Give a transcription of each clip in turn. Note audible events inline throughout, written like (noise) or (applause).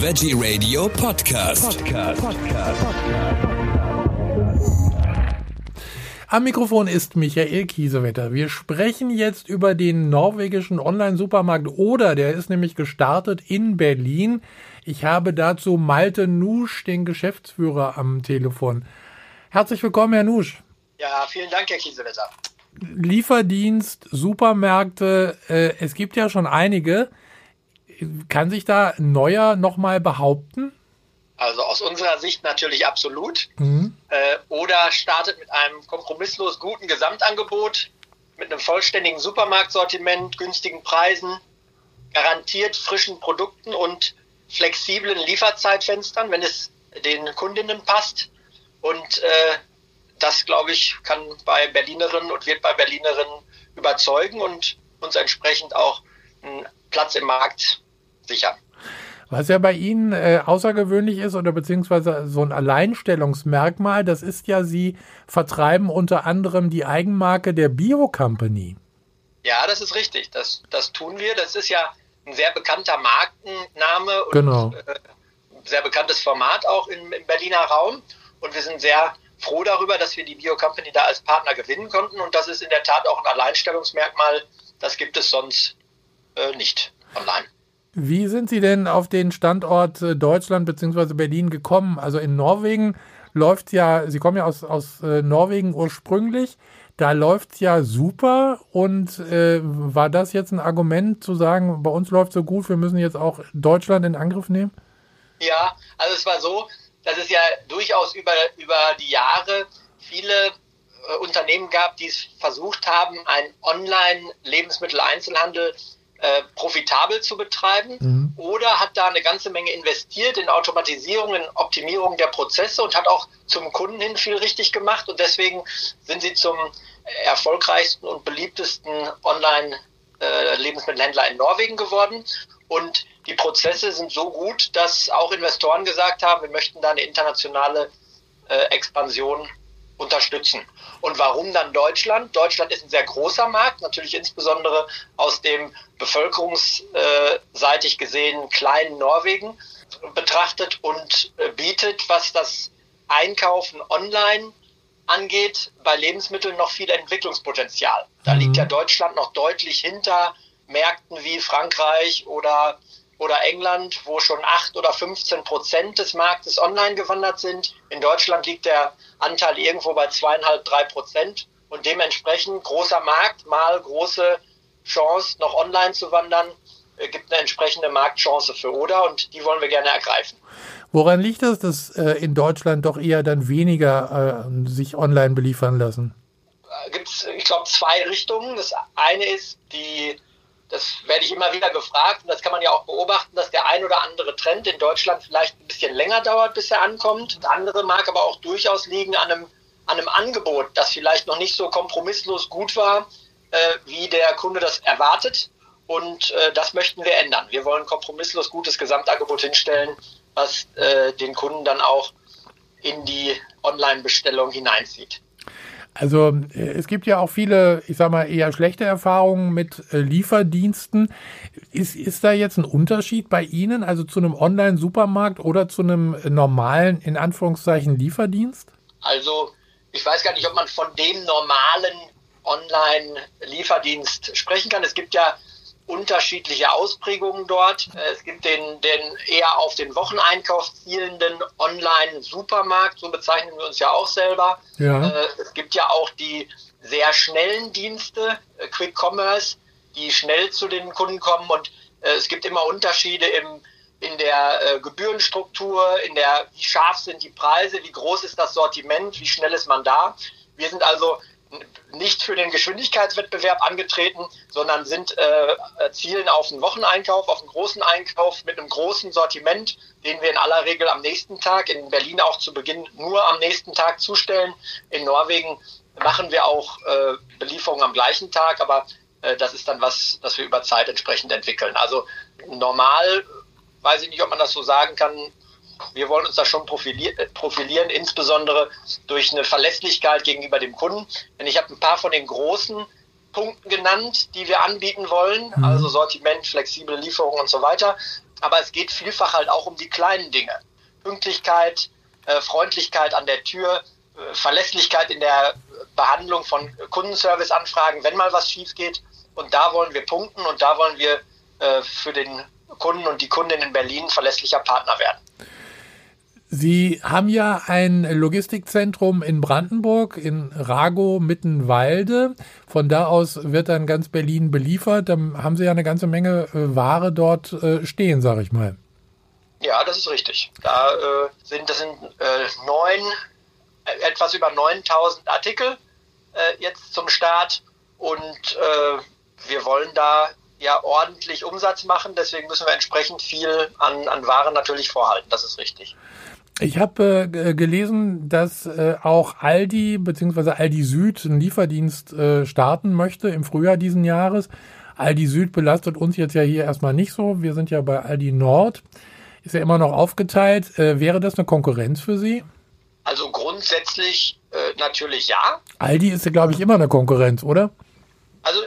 Veggie Radio Podcast. Podcast. Podcast. Am Mikrofon ist Michael Kiesewetter. Wir sprechen jetzt über den norwegischen Online-Supermarkt Oder. Der ist nämlich gestartet in Berlin. Ich habe dazu Malte Nusch, den Geschäftsführer, am Telefon. Herzlich willkommen, Herr Nusch. Ja, vielen Dank, Herr Kiesewetter. Lieferdienst, Supermärkte, äh, es gibt ja schon einige. Kann sich da neuer nochmal behaupten? Also aus unserer Sicht natürlich absolut. Mhm. Äh, oder startet mit einem kompromisslos guten Gesamtangebot, mit einem vollständigen Supermarktsortiment, günstigen Preisen, garantiert frischen Produkten und flexiblen Lieferzeitfenstern, wenn es den Kundinnen passt. Und äh, das, glaube ich, kann bei Berlinerinnen und wird bei Berlinerinnen überzeugen und uns entsprechend auch einen Platz im Markt sichern. Was ja bei Ihnen äh, außergewöhnlich ist oder beziehungsweise so ein Alleinstellungsmerkmal, das ist ja, Sie vertreiben unter anderem die Eigenmarke der Bio Company. Ja, das ist richtig. Das, das tun wir. Das ist ja ein sehr bekannter Markenname und genau. äh, sehr bekanntes Format auch im, im Berliner Raum. Und wir sind sehr froh darüber, dass wir die Bio Company da als Partner gewinnen konnten. Und das ist in der Tat auch ein Alleinstellungsmerkmal. Das gibt es sonst äh, nicht online. Wie sind Sie denn auf den Standort äh, Deutschland bzw. Berlin gekommen? Also in Norwegen läuft ja, Sie kommen ja aus, aus äh, Norwegen ursprünglich, da läuft ja super und äh, war das jetzt ein Argument zu sagen, bei uns läuft so gut, wir müssen jetzt auch Deutschland in Angriff nehmen? Ja, also es war so, dass es ja durchaus über, über die Jahre viele äh, Unternehmen gab, die es versucht haben, einen Online-Lebensmitteleinzelhandel äh, profitabel zu betreiben mhm. oder hat da eine ganze Menge investiert in Automatisierung, in Optimierung der Prozesse und hat auch zum Kunden hin viel richtig gemacht und deswegen sind sie zum erfolgreichsten und beliebtesten Online-Lebensmittelhändler in Norwegen geworden und die Prozesse sind so gut, dass auch Investoren gesagt haben, wir möchten da eine internationale äh, Expansion unterstützen. Und warum dann Deutschland? Deutschland ist ein sehr großer Markt, natürlich insbesondere aus dem bevölkerungsseitig gesehen kleinen Norwegen betrachtet und äh, bietet, was das Einkaufen online angeht, bei Lebensmitteln noch viel Entwicklungspotenzial. Da mhm. liegt ja Deutschland noch deutlich hinter Märkten wie Frankreich oder oder England, wo schon 8 oder 15 Prozent des Marktes online gewandert sind. In Deutschland liegt der Anteil irgendwo bei zweieinhalb, drei Prozent. Und dementsprechend großer Markt mal große Chance, noch online zu wandern, äh, gibt eine entsprechende Marktchance für Oder und die wollen wir gerne ergreifen. Woran liegt das, dass äh, in Deutschland doch eher dann weniger äh, sich online beliefern lassen? Äh, Gibt es, ich glaube, zwei Richtungen. Das eine ist die das werde ich immer wieder gefragt und das kann man ja auch beobachten, dass der ein oder andere Trend in Deutschland vielleicht ein bisschen länger dauert, bis er ankommt. Das andere mag aber auch durchaus liegen an einem, an einem Angebot, das vielleicht noch nicht so kompromisslos gut war, äh, wie der Kunde das erwartet. Und äh, das möchten wir ändern. Wir wollen kompromisslos gutes Gesamtangebot hinstellen, was äh, den Kunden dann auch in die Online-Bestellung hineinzieht. Also äh, es gibt ja auch viele, ich sag mal, eher schlechte Erfahrungen mit äh, Lieferdiensten. Ist, ist da jetzt ein Unterschied bei Ihnen, also zu einem Online-Supermarkt oder zu einem normalen, in Anführungszeichen, Lieferdienst? Also ich weiß gar nicht, ob man von dem normalen Online-Lieferdienst sprechen kann. Es gibt ja unterschiedliche Ausprägungen dort. Äh, es gibt den, den eher auf den Wocheneinkauf zielenden Online-Supermarkt, so bezeichnen wir uns ja auch selber. Ja. Äh, es gibt ja auch die sehr schnellen Dienste, äh, Quick Commerce, die schnell zu den Kunden kommen und es gibt immer Unterschiede im, in der Gebührenstruktur, in der, wie scharf sind die Preise, wie groß ist das Sortiment, wie schnell ist man da. Wir sind also nicht für den Geschwindigkeitswettbewerb angetreten, sondern sind äh, zielen auf einen Wocheneinkauf, auf einen großen Einkauf mit einem großen Sortiment, den wir in aller Regel am nächsten Tag, in Berlin auch zu Beginn nur am nächsten Tag zustellen. In Norwegen machen wir auch äh, Belieferungen am gleichen Tag, aber äh, das ist dann was, das wir über Zeit entsprechend entwickeln. Also normal, weiß ich nicht, ob man das so sagen kann, wir wollen uns da schon profilieren, äh, profilieren, insbesondere durch eine Verlässlichkeit gegenüber dem Kunden. Denn ich habe ein paar von den großen Punkten genannt, die wir anbieten wollen, mhm. also Sortiment, flexible Lieferung und so weiter. aber es geht vielfach halt auch um die kleinen Dinge. Pünktlichkeit, äh, Freundlichkeit an der Tür, äh, Verlässlichkeit in der Behandlung von Kundenservice-Anfragen, wenn mal was schief geht. Und da wollen wir punkten und da wollen wir äh, für den Kunden und die Kundin in Berlin verlässlicher Partner werden. Sie haben ja ein Logistikzentrum in Brandenburg, in Rago Mittenwalde. Von da aus wird dann ganz Berlin beliefert. Dann haben Sie ja eine ganze Menge äh, Ware dort äh, stehen, sage ich mal. Ja, das ist richtig. Da äh, sind das sind äh, neun, äh, etwas über 9000 Artikel äh, jetzt zum Start und wir wollen da ja ordentlich Umsatz machen. Deswegen müssen wir entsprechend viel an, an Waren natürlich vorhalten. Das ist richtig. Ich habe äh, gelesen, dass äh, auch Aldi bzw. Aldi Süd einen Lieferdienst äh, starten möchte im Frühjahr diesen Jahres. Aldi Süd belastet uns jetzt ja hier erstmal nicht so. Wir sind ja bei Aldi Nord. Ist ja immer noch aufgeteilt. Äh, wäre das eine Konkurrenz für Sie? Also grundsätzlich äh, natürlich ja. Aldi ist ja, glaube ich, immer eine Konkurrenz, oder? Also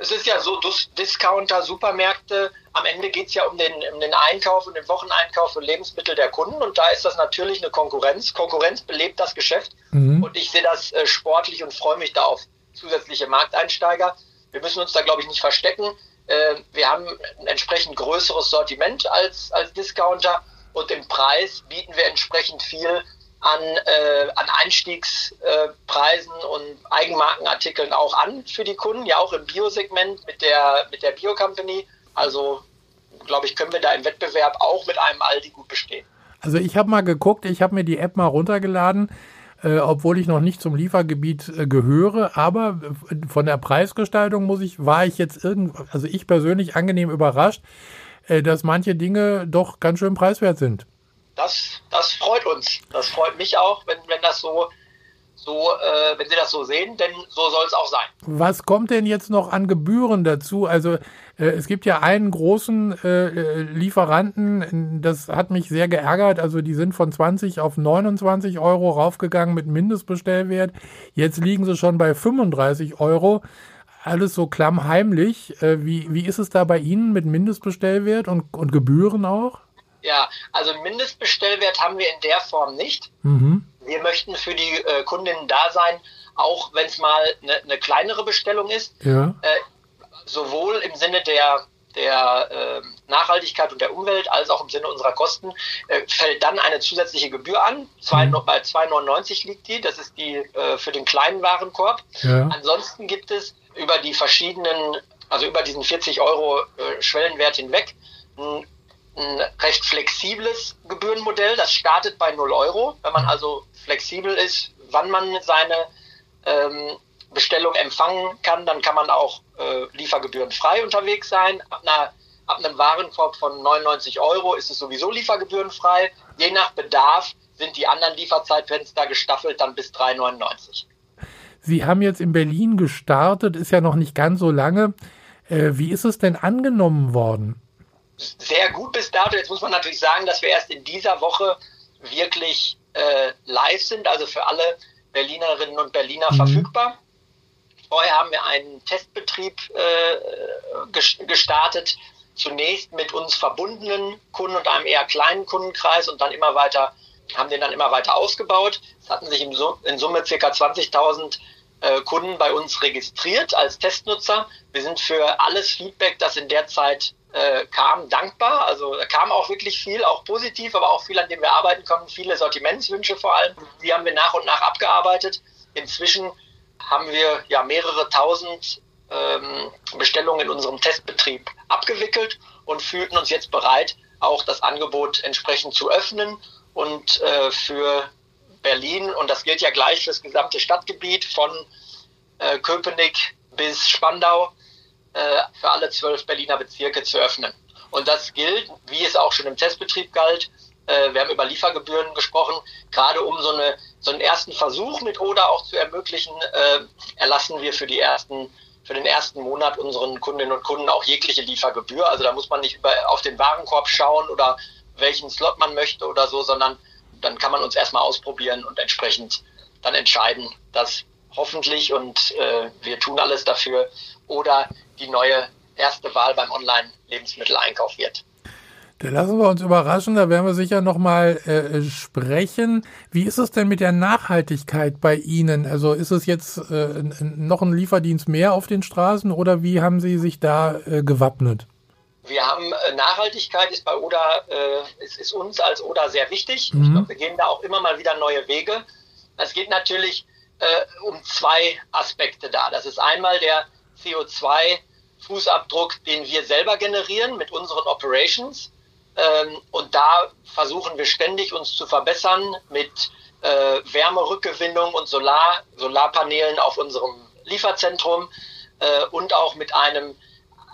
es ist ja so, Discounter, Supermärkte, am Ende geht es ja um den, um den Einkauf und den Wocheneinkauf für Lebensmittel der Kunden und da ist das natürlich eine Konkurrenz. Konkurrenz belebt das Geschäft mhm. und ich sehe das äh, sportlich und freue mich da auf zusätzliche Markteinsteiger. Wir müssen uns da, glaube ich, nicht verstecken. Äh, wir haben ein entsprechend größeres Sortiment als, als Discounter und im Preis bieten wir entsprechend viel an, äh, an Einstiegspreisen äh, und Eigenmarkenartikeln auch an für die Kunden, ja auch im Biosegment mit der, mit der Bio-Company. Also, glaube ich, können wir da im Wettbewerb auch mit einem Aldi gut bestehen. Also ich habe mal geguckt, ich habe mir die App mal runtergeladen, äh, obwohl ich noch nicht zum Liefergebiet äh, gehöre, aber von der Preisgestaltung muss ich, war ich jetzt irgend, also ich persönlich angenehm überrascht, äh, dass manche Dinge doch ganz schön preiswert sind das, das freut uns. Das freut mich auch, wenn, wenn das so, so äh, wenn Sie das so sehen, denn so soll es auch sein. Was kommt denn jetzt noch an Gebühren dazu? Also äh, es gibt ja einen großen äh, Lieferanten, das hat mich sehr geärgert. Also die sind von 20 auf 29 Euro raufgegangen mit Mindestbestellwert. Jetzt liegen sie schon bei 35 Euro. Alles so klammheimlich. Äh, wie, wie ist es da bei Ihnen mit Mindestbestellwert und, und Gebühren auch? Ja, also Mindestbestellwert haben wir in der Form nicht. Mhm. Wir möchten für die äh, Kundinnen da sein, auch wenn es mal eine ne kleinere Bestellung ist. Ja. Äh, sowohl im Sinne der, der äh, Nachhaltigkeit und der Umwelt als auch im Sinne unserer Kosten äh, fällt dann eine zusätzliche Gebühr an. Zwei, mhm. Bei 2,99 liegt die. Das ist die äh, für den kleinen Warenkorb. Ja. Ansonsten gibt es über die verschiedenen, also über diesen 40 Euro äh, Schwellenwert hinweg, ein ein recht flexibles Gebührenmodell. Das startet bei 0 Euro. Wenn man also flexibel ist, wann man seine ähm, Bestellung empfangen kann, dann kann man auch äh, liefergebührenfrei unterwegs sein. Ab, einer, ab einem Warenkorb von 99 Euro ist es sowieso liefergebührenfrei. Je nach Bedarf sind die anderen Lieferzeitfenster gestaffelt dann bis 3,99. Sie haben jetzt in Berlin gestartet, ist ja noch nicht ganz so lange. Äh, wie ist es denn angenommen worden? Sehr gut bis dato. Jetzt muss man natürlich sagen, dass wir erst in dieser Woche wirklich äh, live sind, also für alle Berlinerinnen und Berliner mhm. verfügbar. Vorher haben wir einen Testbetrieb äh, gestartet, zunächst mit uns verbundenen Kunden und einem eher kleinen Kundenkreis und dann immer weiter, haben den dann immer weiter ausgebaut. Es hatten sich in Summe ca. 20.000 äh, Kunden bei uns registriert als Testnutzer. Wir sind für alles Feedback, das in der Zeit äh, kam, dankbar. Also da kam auch wirklich viel, auch positiv, aber auch viel, an dem wir arbeiten konnten. Viele Sortimentswünsche vor allem. Die haben wir nach und nach abgearbeitet. Inzwischen haben wir ja mehrere tausend ähm, Bestellungen in unserem Testbetrieb abgewickelt und fühlten uns jetzt bereit, auch das Angebot entsprechend zu öffnen und äh, für Berlin, und das gilt ja gleich für das gesamte Stadtgebiet von äh, Köpenick bis Spandau, äh, für alle zwölf Berliner Bezirke zu öffnen. Und das gilt, wie es auch schon im Testbetrieb galt, äh, wir haben über Liefergebühren gesprochen, gerade um so, eine, so einen ersten Versuch mit Oder auch zu ermöglichen, äh, erlassen wir für die ersten für den ersten Monat unseren Kundinnen und Kunden auch jegliche Liefergebühr. Also da muss man nicht über, auf den Warenkorb schauen oder welchen Slot man möchte oder so, sondern dann kann man uns erstmal ausprobieren und entsprechend dann entscheiden, dass hoffentlich und äh, wir tun alles dafür oder die neue erste Wahl beim Online-Lebensmitteleinkauf wird. Da lassen wir uns überraschen, da werden wir sicher nochmal äh, sprechen. Wie ist es denn mit der Nachhaltigkeit bei Ihnen? Also ist es jetzt äh, noch ein Lieferdienst mehr auf den Straßen oder wie haben Sie sich da äh, gewappnet? Wir haben äh, Nachhaltigkeit ist bei Oda, äh, ist, ist, uns als Oda sehr wichtig. Mhm. Ich glaube, wir gehen da auch immer mal wieder neue Wege. Es geht natürlich äh, um zwei Aspekte da. Das ist einmal der CO2-Fußabdruck, den wir selber generieren mit unseren Operations. Ähm, und da versuchen wir ständig uns zu verbessern mit äh, Wärmerückgewinnung und Solar, Solarpanelen auf unserem Lieferzentrum äh, und auch mit einem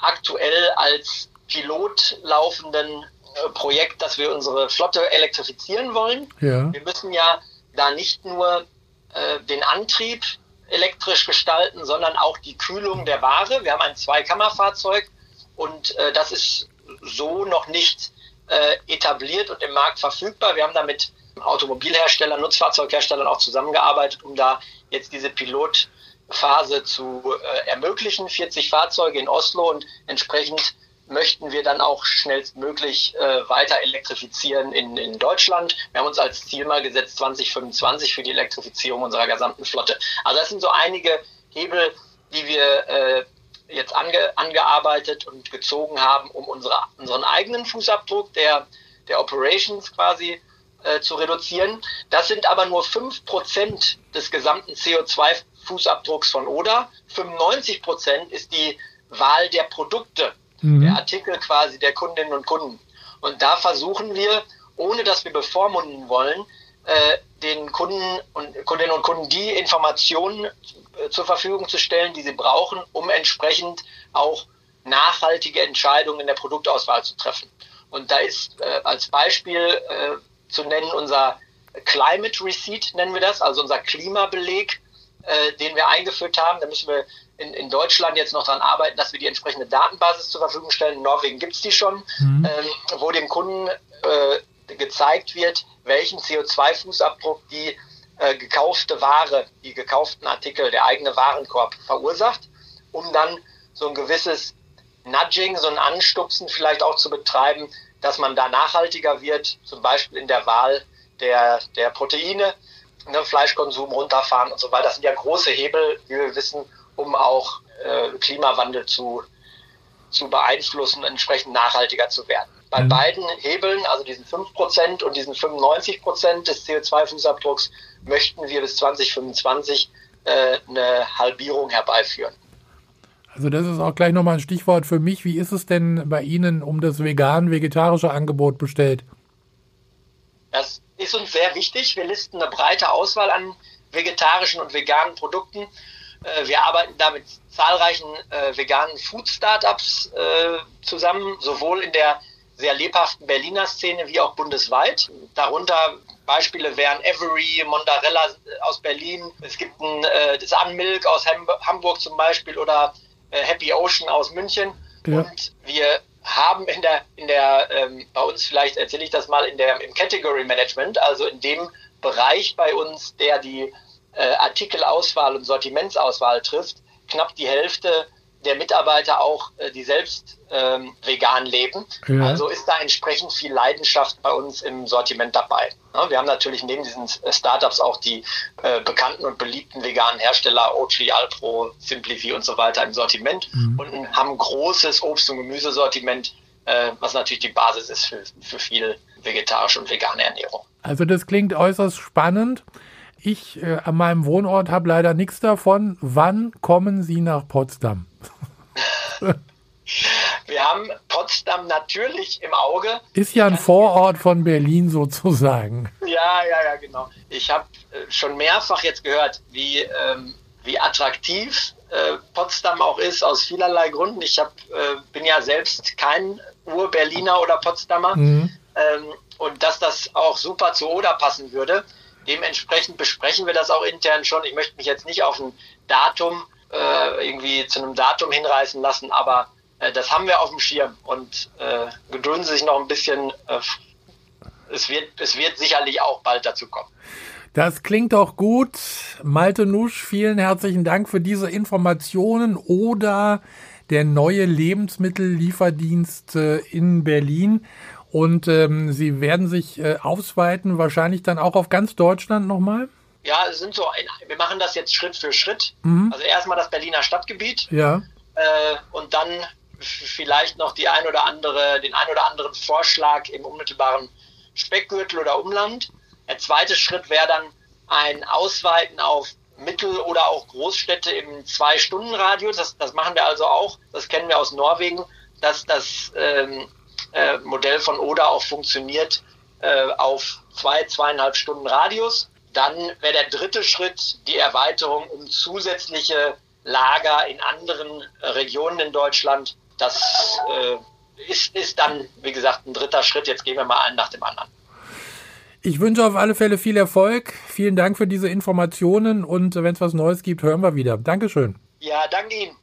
aktuell als Pilot laufenden äh, Projekt, dass wir unsere Flotte elektrifizieren wollen. Ja. Wir müssen ja da nicht nur äh, den Antrieb elektrisch gestalten, sondern auch die Kühlung der Ware. Wir haben ein Zweikammerfahrzeug und äh, das ist so noch nicht äh, etabliert und im Markt verfügbar. Wir haben da mit Automobilherstellern, Nutzfahrzeugherstellern auch zusammengearbeitet, um da jetzt diese Pilotphase zu äh, ermöglichen. 40 Fahrzeuge in Oslo und entsprechend möchten wir dann auch schnellstmöglich äh, weiter elektrifizieren in, in Deutschland. Wir haben uns als Ziel mal gesetzt 2025 für die Elektrifizierung unserer gesamten Flotte. Also das sind so einige Hebel, die wir äh, jetzt ange, angearbeitet und gezogen haben, um unsere, unseren eigenen Fußabdruck der, der Operations quasi äh, zu reduzieren. Das sind aber nur 5% des gesamten CO2-Fußabdrucks von Oda. 95% ist die Wahl der Produkte, mhm. der Artikel quasi der Kundinnen und Kunden. Und da versuchen wir, ohne dass wir bevormunden wollen, äh, den Kunden und Kundinnen und Kunden die Informationen äh, zur Verfügung zu stellen, die sie brauchen, um entsprechend auch nachhaltige Entscheidungen in der Produktauswahl zu treffen. Und da ist äh, als Beispiel äh, zu nennen unser Climate Receipt, nennen wir das, also unser Klimabeleg, äh, den wir eingeführt haben. Da müssen wir in, in Deutschland jetzt noch daran arbeiten, dass wir die entsprechende Datenbasis zur Verfügung stellen. In Norwegen gibt es die schon, mhm. ähm, wo dem Kunden äh, gezeigt wird, welchen CO2-Fußabdruck die äh, gekaufte Ware, die gekauften Artikel, der eigene Warenkorb verursacht, um dann so ein gewisses Nudging, so ein Anstupsen vielleicht auch zu betreiben, dass man da nachhaltiger wird, zum Beispiel in der Wahl der, der Proteine, ne, Fleischkonsum runterfahren und so weiter. Das sind ja große Hebel, wie wir wissen, um auch äh, Klimawandel zu, zu beeinflussen, entsprechend nachhaltiger zu werden. Bei mhm. beiden Hebeln, also diesen 5% und diesen 95% des CO2-Fußabdrucks, möchten wir bis 2025 äh, eine Halbierung herbeiführen. Also das ist auch gleich nochmal ein Stichwort für mich. Wie ist es denn bei Ihnen um das vegan-vegetarische Angebot bestellt? Das ist uns sehr wichtig. Wir listen eine breite Auswahl an vegetarischen und veganen Produkten. Äh, wir arbeiten da mit zahlreichen äh, veganen Food-Startups äh, zusammen, sowohl in der sehr lebhaften Berliner Szene wie auch bundesweit. Darunter Beispiele wären Avery, Mondarella aus Berlin. Es gibt ein äh, Sunmilk aus Hamburg zum Beispiel oder Happy Ocean aus München. Ja. Und wir haben in der, in der, ähm, bei uns vielleicht erzähle ich das mal in der, im Category Management, also in dem Bereich bei uns, der die äh, Artikelauswahl und Sortimentsauswahl trifft, knapp die Hälfte der Mitarbeiter auch, äh, die selbst ähm, vegan leben. Ja. Also ist da entsprechend viel Leidenschaft bei uns im Sortiment dabei. Ja, wir haben natürlich neben diesen äh, Startups auch die äh, bekannten und beliebten veganen Hersteller Oatly, Alpro, Simplify und so weiter im Sortiment mhm. und haben ein großes Obst- und Gemüsesortiment, äh, was natürlich die Basis ist für, für viel vegetarische und vegane Ernährung. Also das klingt äußerst spannend. Ich äh, an meinem Wohnort habe leider nichts davon. Wann kommen Sie nach Potsdam? (laughs) Wir haben Potsdam natürlich im Auge. Ist ja ein Vorort von Berlin sozusagen. Ja, ja, ja, genau. Ich habe äh, schon mehrfach jetzt gehört, wie, ähm, wie attraktiv äh, Potsdam auch ist, aus vielerlei Gründen. Ich hab, äh, bin ja selbst kein Ur-Berliner oder Potsdamer. Mhm. Ähm, und dass das auch super zu Oder passen würde. Dementsprechend besprechen wir das auch intern schon. Ich möchte mich jetzt nicht auf ein Datum äh, irgendwie zu einem Datum hinreißen lassen, aber äh, das haben wir auf dem Schirm und äh, gedulden Sie sich noch ein bisschen. Äh, es, wird, es wird sicherlich auch bald dazu kommen. Das klingt doch gut. Malte Nusch, vielen herzlichen Dank für diese Informationen oder der neue Lebensmittellieferdienst in Berlin. Und ähm, Sie werden sich äh, ausweiten, wahrscheinlich dann auch auf ganz Deutschland nochmal? Ja, es sind so, wir machen das jetzt Schritt für Schritt. Mhm. Also erstmal das Berliner Stadtgebiet. Ja. Äh, und dann vielleicht noch die ein oder andere, den ein oder anderen Vorschlag im unmittelbaren Speckgürtel oder Umland. Der zweite Schritt wäre dann ein Ausweiten auf Mittel- oder auch Großstädte im Zwei-Stunden-Radius. Das, das machen wir also auch. Das kennen wir aus Norwegen, dass das ähm, äh, Modell von Oder auch funktioniert äh, auf zwei, zweieinhalb Stunden Radius. Dann wäre der dritte Schritt die Erweiterung um zusätzliche Lager in anderen Regionen in Deutschland. Das äh, ist, ist dann, wie gesagt, ein dritter Schritt. Jetzt gehen wir mal einen nach dem anderen. Ich wünsche auf alle Fälle viel Erfolg. Vielen Dank für diese Informationen und wenn es was Neues gibt, hören wir wieder. Dankeschön. Ja, danke Ihnen.